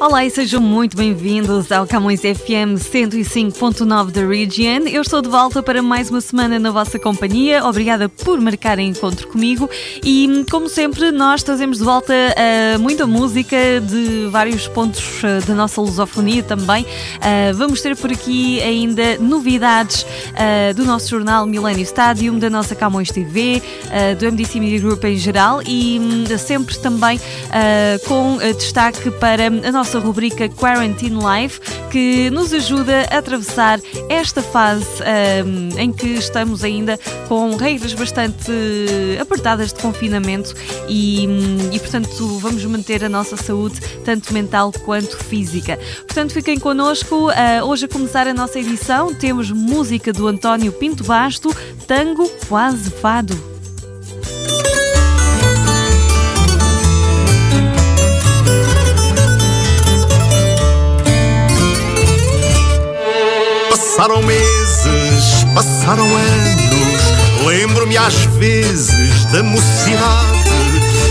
Olá e sejam muito bem-vindos ao Camões FM 105.9 da Region. Eu estou de volta para mais uma semana na vossa companhia. Obrigada por marcarem encontro comigo e, como sempre, nós trazemos de volta uh, muita música de vários pontos uh, da nossa lusofonia também. Uh, vamos ter por aqui ainda novidades do nosso jornal Millennium Stadium, da nossa Camões TV, do MDC Media Group em geral e um, sempre também com destaque para a nossa nossa rubrica Quarantine Life, que nos ajuda a atravessar esta fase um, em que estamos ainda com regras bastante apertadas de confinamento e, hum, e, portanto, vamos manter a nossa saúde, tanto mental quanto física. Portanto, fiquem connosco. Uh, hoje, a começar a nossa edição, temos música do António Pinto Basto, Tango Quase Fado. Passaram meses, passaram anos, lembro-me às vezes da mocidade.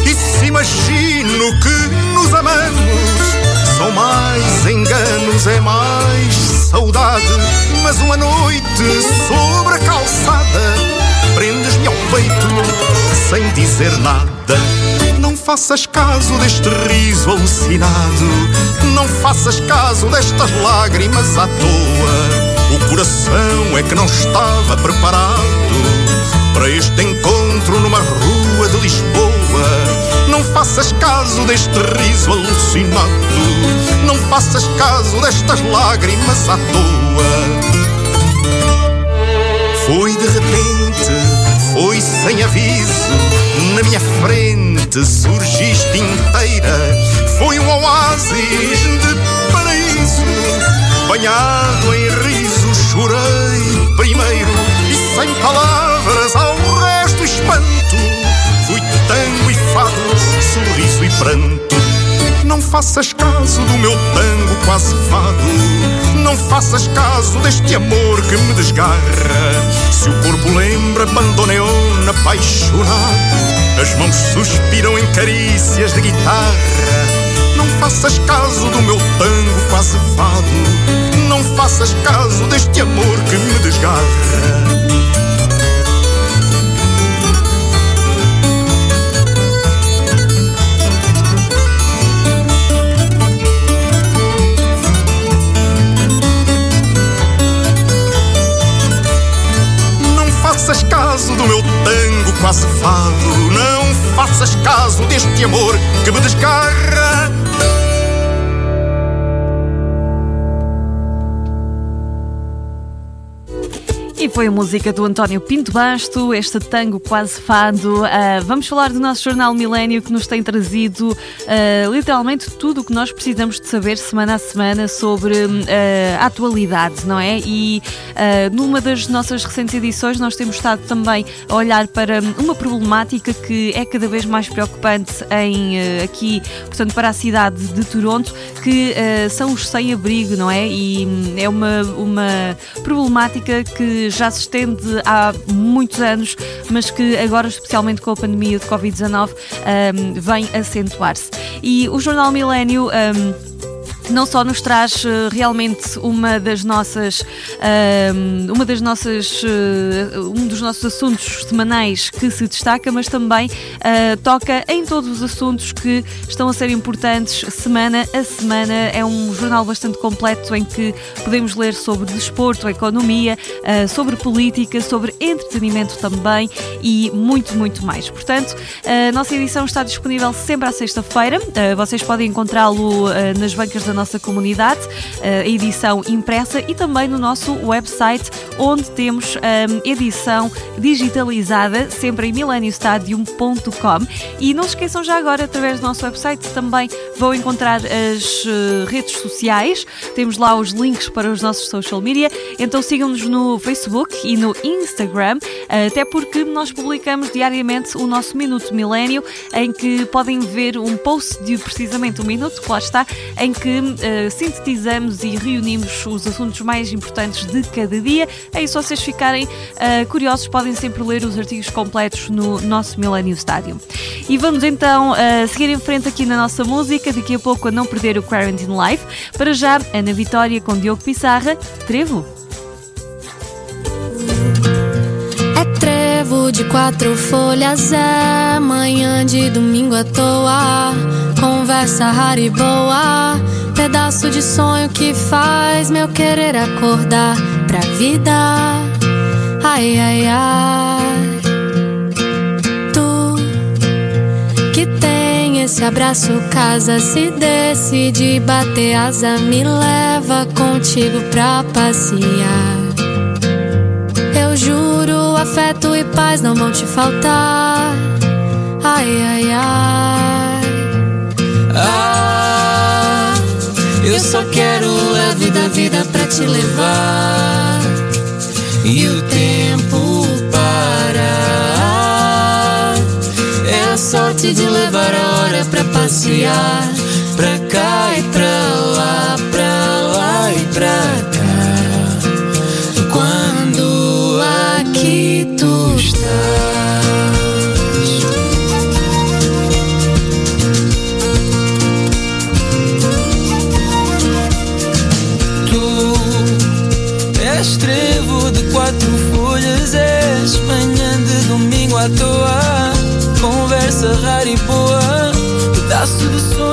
E se imagino que nos amamos, são mais enganos, é mais saudade. Mas uma noite sobre a calçada, prendes-me ao peito sem dizer nada. Não faças caso deste riso alucinado, não faças caso destas lágrimas à toa. Coração é que não estava preparado para este encontro numa rua de Lisboa. Não faças caso deste riso alucinado, não faças caso destas lágrimas à toa. Foi de repente, foi sem aviso, na minha frente surgiste inteira. Foi um oásis de paraíso banhado em riso, chorei primeiro e sem palavras ao resto espanto. Fui tango e fado, sorriso e pranto. Não faças caso do meu tango quase fado. Não faças caso deste amor que me desgarra. Se o corpo lembra bandoneon apaixonado, as mãos suspiram em carícias de guitarra. Não faças caso do meu tango quase fado. Não faças caso deste amor que me desgarra. Não faças caso do meu tango quase fado. Não faças caso deste amor que me desgarra. Foi a música do António Pinto Basto, este tango quase fado. Uh, vamos falar do nosso jornal Milênio que nos tem trazido uh, literalmente tudo o que nós precisamos de saber semana a semana sobre uh, a atualidade, não é? E numa das nossas recentes edições nós temos estado também a olhar para uma problemática que é cada vez mais preocupante em, aqui, portanto, para a cidade de Toronto, que são os sem-abrigo, não é? E hum, é uma, uma problemática que já se estende há muitos anos, mas que agora, especialmente com a pandemia de Covid-19, um, vem acentuar-se. E o Jornal Milênio. Um, não só nos traz uh, realmente uma das nossas uh, uma das nossas uh, um dos nossos assuntos semanais que se destaca, mas também toca em todos os assuntos que estão a ser importantes semana a semana. É um jornal bastante completo em que podemos ler sobre desporto, economia, sobre política, sobre entretenimento também e muito, muito mais. Portanto, a nossa edição está disponível sempre à sexta-feira. vocês podem encontrá-lo nas bancas da nossa comunidade, eh, a edição impressa e também no nosso website, onde temos a eh, edição digitalizada, sempre em mileniostadium.com. E não se esqueçam já agora, através do nosso website, também vão encontrar as eh, redes sociais. Temos lá os links para os nossos social media. Então sigam-nos no Facebook e no Instagram. até porque nós publicamos diariamente o nosso Minuto Milênio, em que podem ver um post de precisamente um minuto, que lá está, em que uh, sintetizamos e reunimos os assuntos mais importantes de cada dia. É isso, se vocês ficarem uh, curiosos, podem sempre ler os artigos completos no nosso Millennium Stadium. E vamos então uh, seguir em frente aqui na nossa música, daqui a pouco a não perder o Quarantine Life. Para já, Ana Vitória com Diogo Pissarra, Trevo. É trevo de quatro folhas, é manhã de domingo à toa. Conversa rara e boa, pedaço de sonho que faz meu querer acordar pra vida. Ai, ai, ai. Tu que tem esse abraço, casa, se decide bater asa, me leva contigo pra passear. Eu juro, afeto e paz não vão te faltar. Ai, ai, ai. Ah, eu só quero a vida, vida pra te levar e o tempo parar. É a sorte de levar a hora pra passear, pra cá e pra lá, pra lá e pra cá. E pedaço de sonho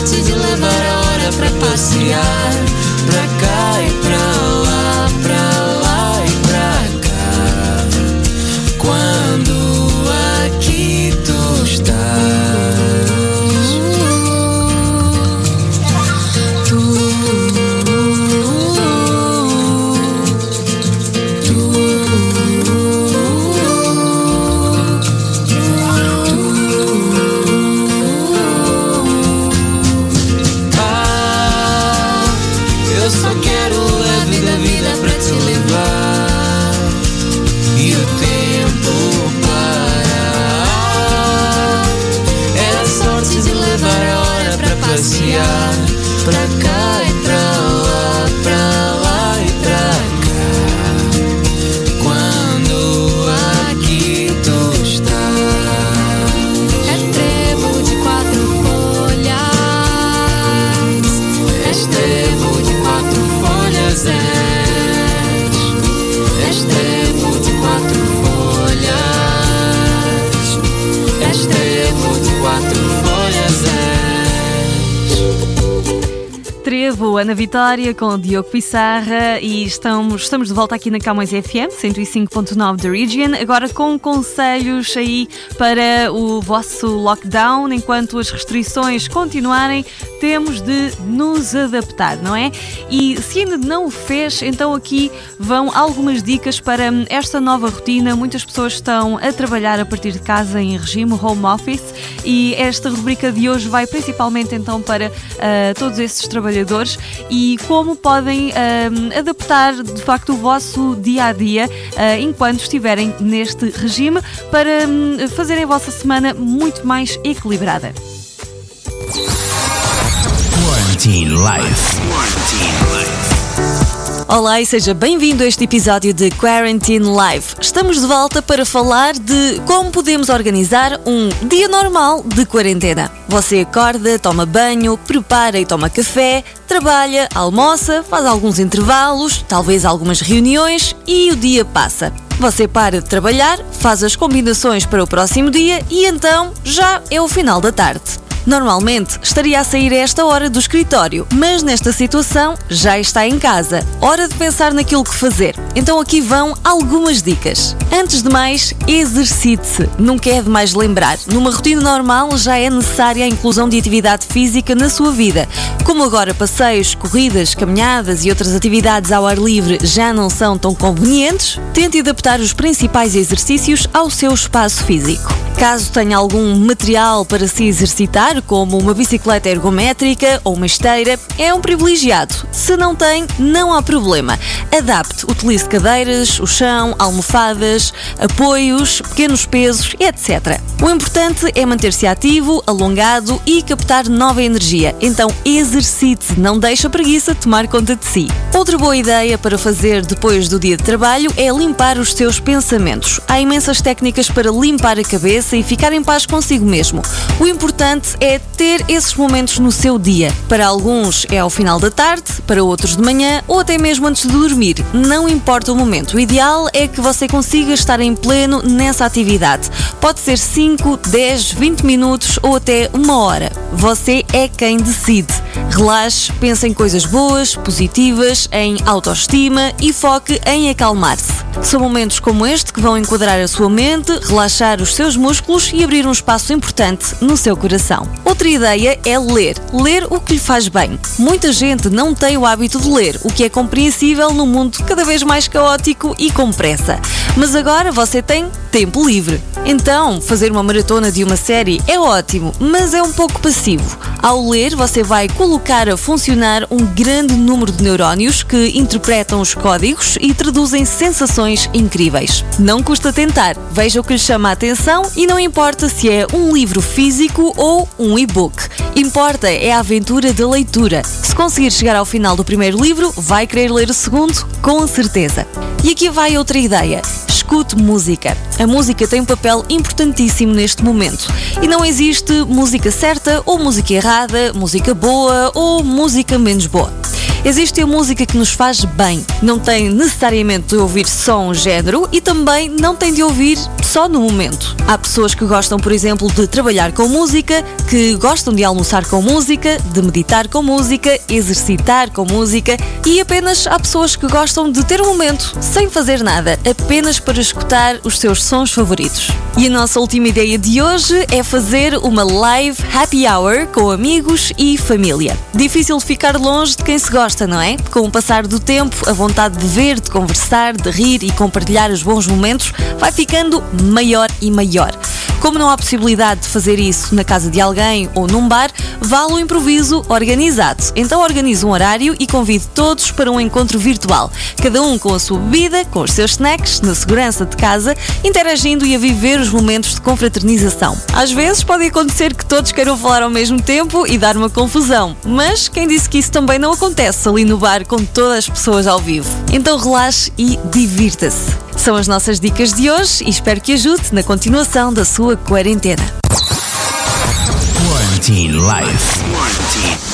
sorte de levar a hora pra passear, Vitória com Diogo Pissarra e estamos, estamos de volta aqui na Camões FM 105.9 da Region, agora com conselhos aí para o vosso lockdown, enquanto as restrições continuarem, temos de nos adaptar, não é? E se ainda não o fez, então aqui vão algumas dicas para esta nova rotina. Muitas pessoas estão a trabalhar a partir de casa em regime home office e esta rubrica de hoje vai principalmente então para ah, todos esses trabalhadores e como podem ah, adaptar de facto o vosso dia a dia ah, enquanto estiverem neste regime para hum, fazerem a vossa semana muito mais equilibrada. Quarantine Life. Quarantine Life. Olá e seja bem-vindo a este episódio de Quarantine Live. Estamos de volta para falar de como podemos organizar um dia normal de quarentena. Você acorda, toma banho, prepara e toma café, trabalha, almoça, faz alguns intervalos, talvez algumas reuniões e o dia passa. Você para de trabalhar, faz as combinações para o próximo dia e então já é o final da tarde. Normalmente estaria a sair a esta hora do escritório, mas nesta situação já está em casa. Hora de pensar naquilo que fazer. Então aqui vão algumas dicas. Antes de mais, exercite-se. Nunca é demais lembrar. Numa rotina normal já é necessária a inclusão de atividade física na sua vida. Como agora passeios, corridas, caminhadas e outras atividades ao ar livre já não são tão convenientes, tente adaptar os principais exercícios ao seu espaço físico. Caso tenha algum material para se exercitar, como uma bicicleta ergométrica ou uma esteira, é um privilegiado. Se não tem, não há problema. Adapte, utilize cadeiras, o chão, almofadas, apoios, pequenos pesos, etc. O importante é manter-se ativo, alongado e captar nova energia. Então exercite, não deixe a preguiça tomar conta de si. Outra boa ideia para fazer depois do dia de trabalho é limpar os seus pensamentos. Há imensas técnicas para limpar a cabeça e ficar em paz consigo mesmo. O importante é ter esses momentos no seu dia. Para alguns é ao final da tarde, para outros de manhã ou até mesmo antes de dormir. Não importa o momento. O ideal é que você consiga estar em pleno nessa atividade. Pode ser 5, 10, 20 minutos ou até uma hora. Você é quem decide. Relaxe, pense em coisas boas, positivas, em autoestima e foque em acalmar-se. São momentos como este que vão enquadrar a sua mente, relaxar os seus músculos e abrir um espaço importante no seu coração. Outra ideia é ler. Ler o que lhe faz bem. Muita gente não tem o hábito de ler, o que é compreensível num mundo cada vez mais caótico e com pressa. Mas agora você tem tempo livre. Então, fazer uma maratona de uma série é ótimo, mas é um pouco passivo. Ao ler, você vai colocar a funcionar um grande número de neurónios que interpretam os códigos e traduzem sensações incríveis. Não custa tentar, veja o que lhe chama a atenção e não importa se é um livro físico ou um e-book. Importa é a aventura da leitura. Se conseguir chegar ao final do primeiro livro, vai querer ler o segundo, com certeza. E aqui vai outra ideia escute música. A música tem um papel importantíssimo neste momento. E não existe música certa ou música errada, música boa ou música menos boa. Existe a música que nos faz bem. Não tem necessariamente de ouvir só um género e também não tem de ouvir só no momento. Há pessoas que gostam, por exemplo, de trabalhar com música, que gostam de almoçar com música, de meditar com música, exercitar com música e apenas há pessoas que gostam de ter um momento sem fazer nada, apenas para escutar os seus sons favoritos. E a nossa última ideia de hoje é fazer uma live happy hour com amigos e família. Difícil ficar longe de quem se gosta gosta, não é? Com o passar do tempo, a vontade de ver, de conversar, de rir e compartilhar os bons momentos vai ficando maior e maior. Como não há possibilidade de fazer isso na casa de alguém ou num bar, vale o improviso organizado. Então organize um horário e convide todos para um encontro virtual, cada um com a sua bebida, com os seus snacks, na segurança de casa, interagindo e a viver os momentos de confraternização. Às vezes pode acontecer que todos queiram falar ao mesmo tempo e dar uma confusão, mas quem disse que isso também não acontece ali no bar com todas as pessoas ao vivo? Então relaxe e divirta-se. São as nossas dicas de hoje e espero que ajude na continuação da sua quarentena. Quarantine Life. Quarantine.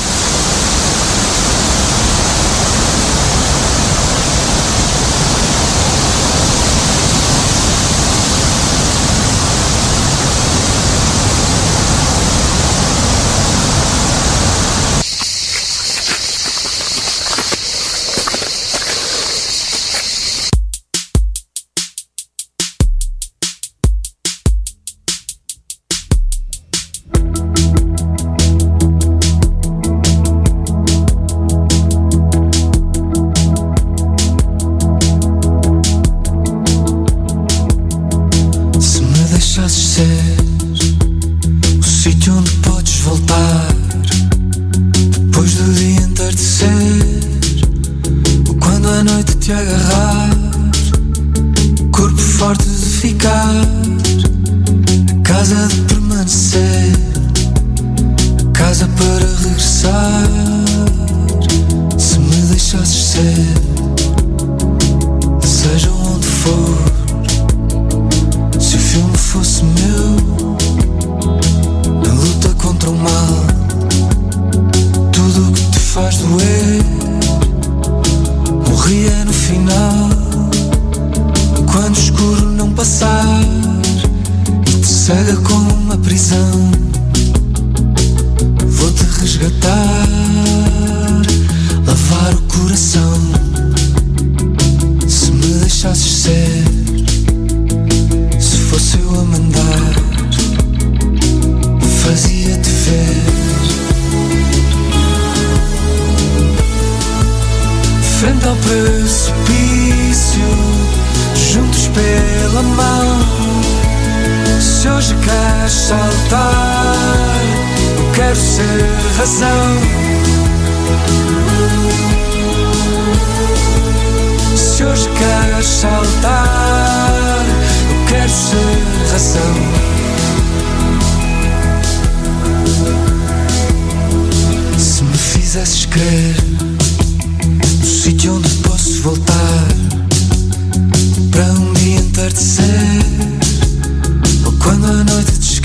Resgatar,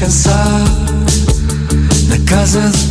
descansar na casa de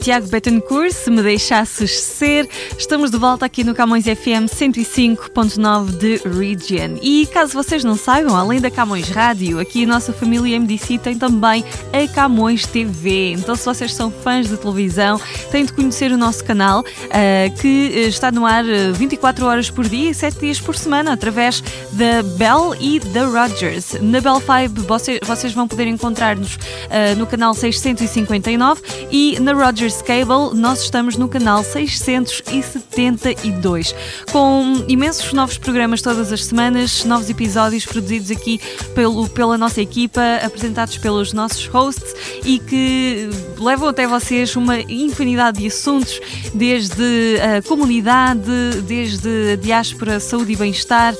Tiago Betancourt, Se Me Deixasses Ser. Estamos de volta aqui no Camões FM 105.9 de Region. E caso vocês não saibam, além da Camões Rádio, aqui a nossa família MDC tem também a Camões TV. Então, se vocês são fãs de televisão, têm de conhecer o nosso canal, ah, que eh, está no ar eh, 24 horas por dia e 7 dias por semana, através da Bell e da Rogers. Na Bell 5, vocês, vão poder encontrar-nos ah, no canal 659 e na Rogers Cable nós estamos no canal 672 com imensos novos programas todas as semanas, novos episódios produzidos aqui pelo, pela nossa equipa, apresentados pelos nossos hosts e que levam até vocês uma infinidade de assuntos, desde a comunidade, desde a diáspora, saúde e bem-estar,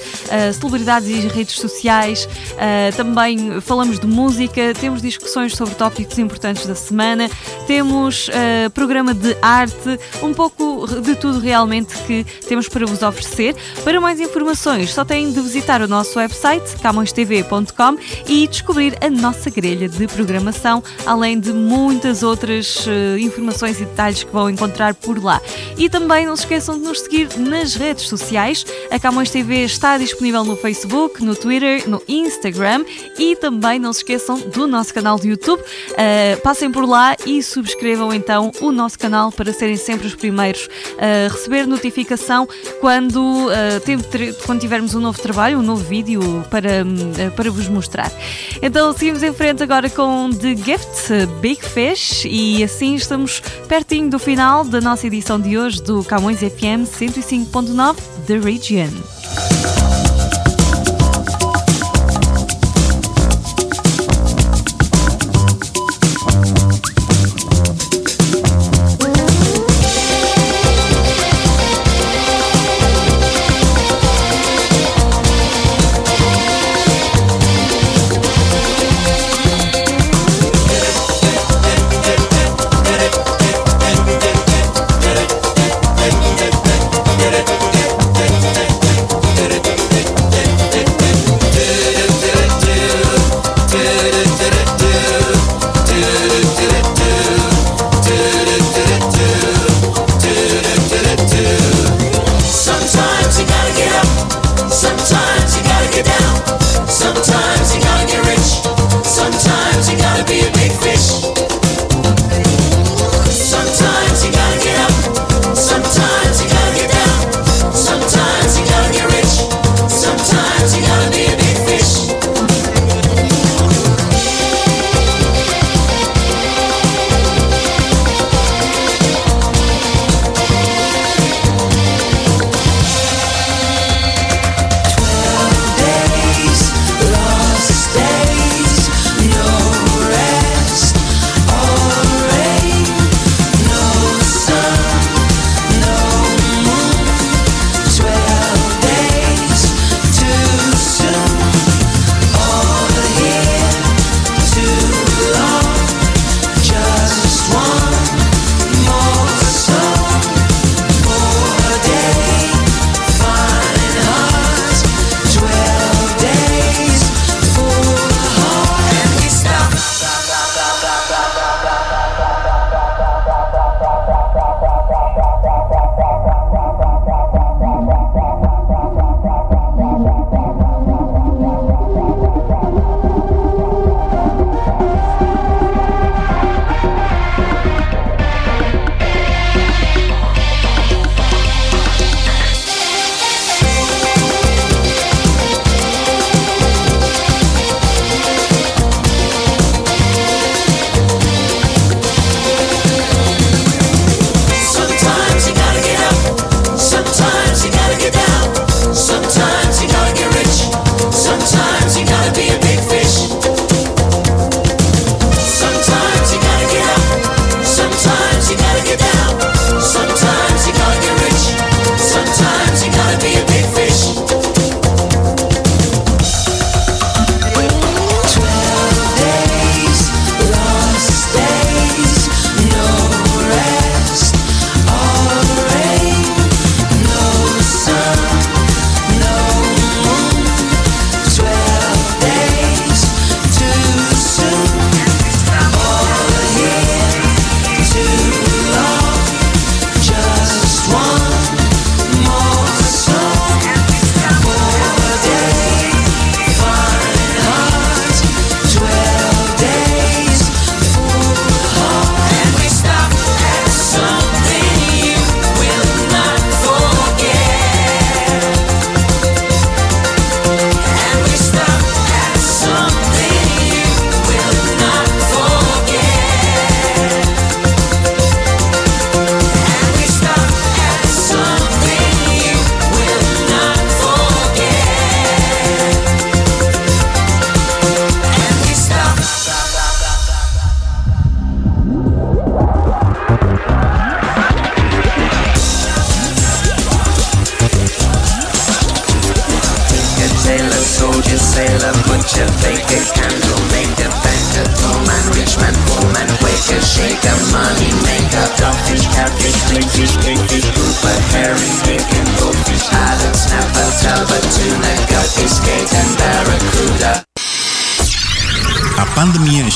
celebridades e redes sociais, também falamos de música, temos discussões sobre tópicos importantes da semana, temos ah, programa de arte, um pouco de tudo realmente que temos para vos oferecer. Para mais informações, só têm de visitar o nosso website camõestv.com e descobrir a nossa grelha de programação, além de muitas outras ah, informações e detalhes que vão encontrar por lá. E também não se esqueçam de nos seguir nas redes sociais. A Camões TV está disponível no Facebook, no Twitter, no Instagram e também não se esqueçam do nosso canal de YouTube. Ah, passem por lá e subscrevam então o nosso canal para serem sempre os primeiros a receber notificação quando, ter- quando tivermos um novo trabalho, um novo vídeo para, hum, ah, para vos mostrar. Então seguimos em frente agora com The Gift, Big Fish e assim estamos pertinho do final da nossa edição de hoje do Camões FM 105.9 The Region.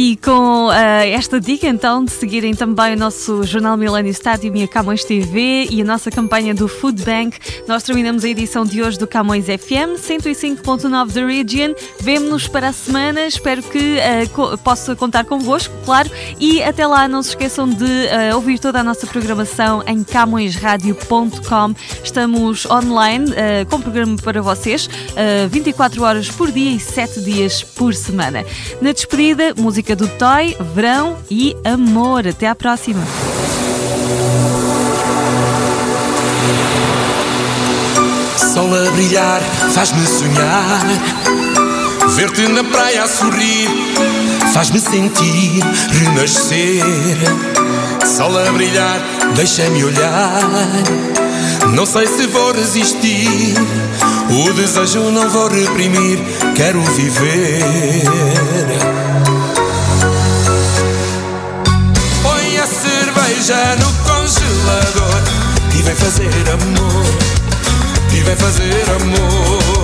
E com ah, esta dica então de seguirem também o nosso Jornal Milênio Stadium e a Camões TV e a nossa campanha do Food Bank, nós terminamos a edição de hoje do Camões FM 105.9 da Region. Vemo-nos para a semana, espero que ah, co- possa contar convosco, claro, e até lá não se esqueçam de ah, ouvir toda a nossa programação em camõesradio.com. Estamos online com programa para vocês, ah, 24 horas por dia e 7 dias por semana. Na despedida, música do Toy, verão e amor. Até à próxima. Sol a brilhar faz-me sonhar. Ver-te na praia a sorrir faz-me sentir renascer. Sol a brilhar, deixa-me olhar. Não sei se vou resistir. O desejo não vou reprimir. Quero viver. Cerveja no congelador e vem fazer amor. E vem fazer amor.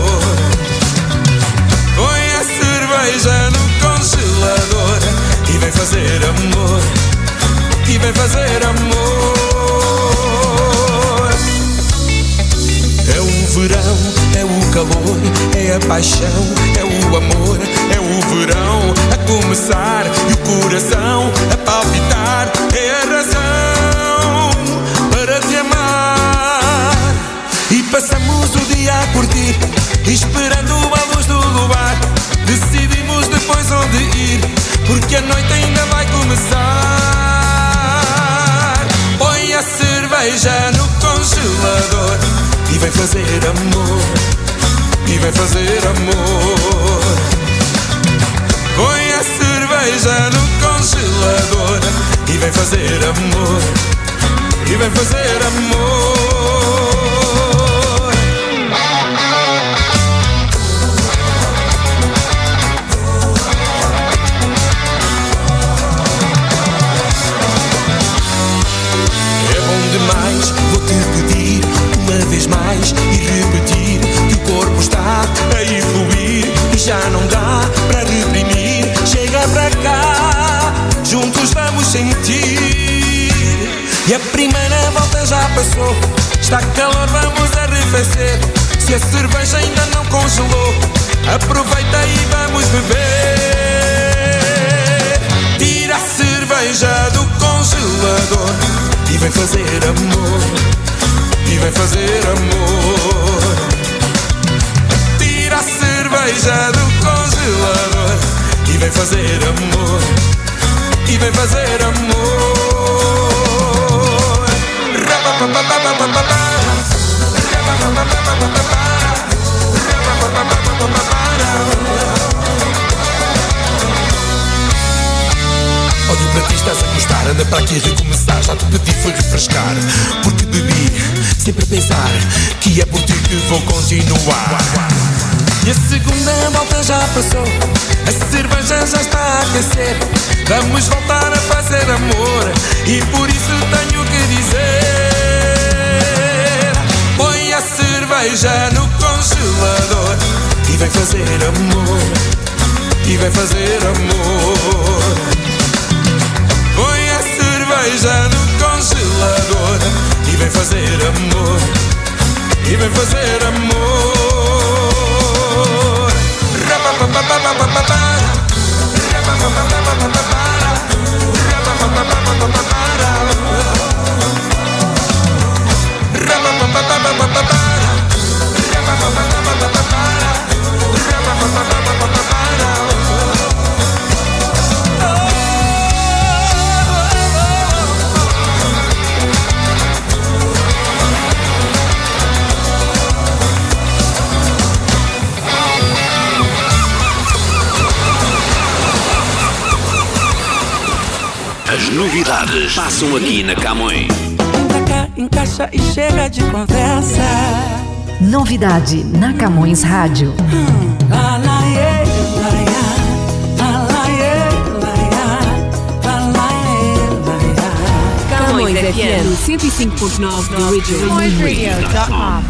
Para aqui recomeçar. Já te pedi foi refrescar. Porque bebi, sempre a pensar que é por ti que vou continuar. E a segunda volta já passou. A cerveja já está a aquecer. Vamos voltar a fazer amor. E por isso tenho que dizer: Põe a cerveja no congelador. E vem fazer amor. E vem fazer amor. Põe a cerveja no congelador e vem fazer amor. E vem fazer amor. Rapapapapapapá. Passam aqui na Camões. Vem cá, encaixa e chega de conversa. Novidade na Camões Rádio. Lá, lá, lá, iá. Lá, iá. Camões FM 105.9 The Original.